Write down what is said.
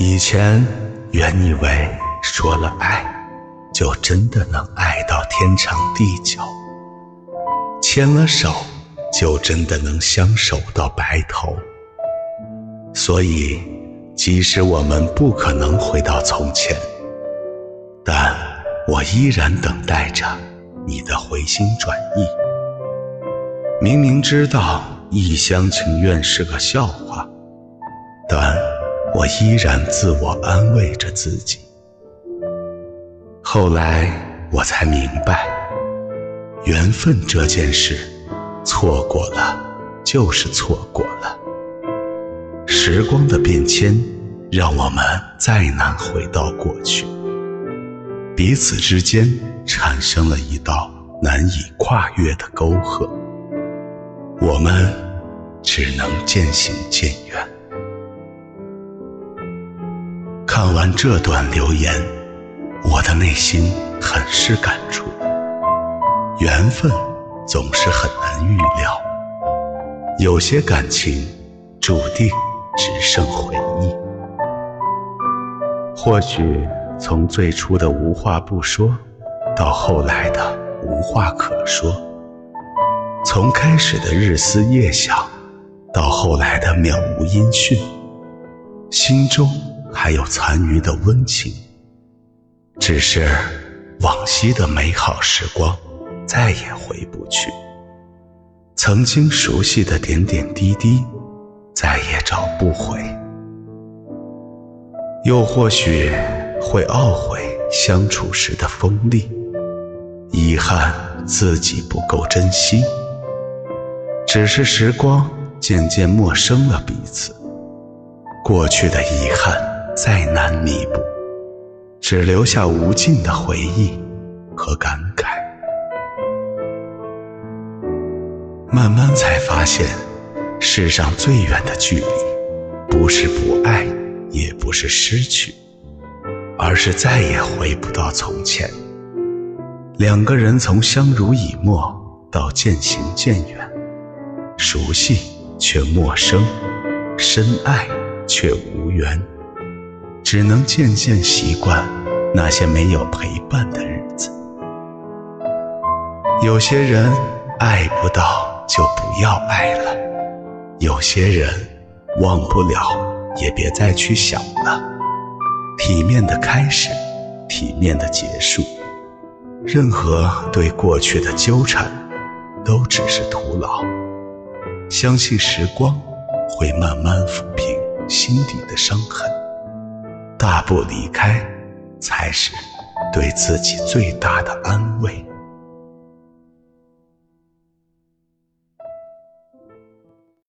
以前原以为说了爱，就真的能爱到天长地久；牵了手，就真的能相守到白头。所以，即使我们不可能回到从前，但我依然等待着你的回心转意。明明知道一厢情愿是个笑话，但我依然自我安慰着自己。后来我才明白，缘分这件事，错过了就是错过了。时光的变迁，让我们再难回到过去，彼此之间产生了一道难以跨越的沟壑。我们只能渐行渐远。看完这段留言，我的内心很是感触。缘分总是很难预料，有些感情注定只剩回忆。或许从最初的无话不说，到后来的无话可说。从开始的日思夜想，到后来的渺无音讯，心中还有残余的温情。只是往昔的美好时光再也回不去，曾经熟悉的点点滴滴再也找不回。又或许会懊悔相处时的锋利，遗憾自己不够珍惜。只是时光渐渐陌生了彼此，过去的遗憾再难弥补，只留下无尽的回忆和感慨。慢慢才发现，世上最远的距离，不是不爱，也不是失去，而是再也回不到从前。两个人从相濡以沫到渐行渐远。熟悉却陌生，深爱却无缘，只能渐渐习惯那些没有陪伴的日子。有些人爱不到就不要爱了，有些人忘不了也别再去想了。体面的开始，体面的结束，任何对过去的纠缠，都只是徒劳。相信时光会慢慢抚平心底的伤痕，大步离开才是对自己最大的安。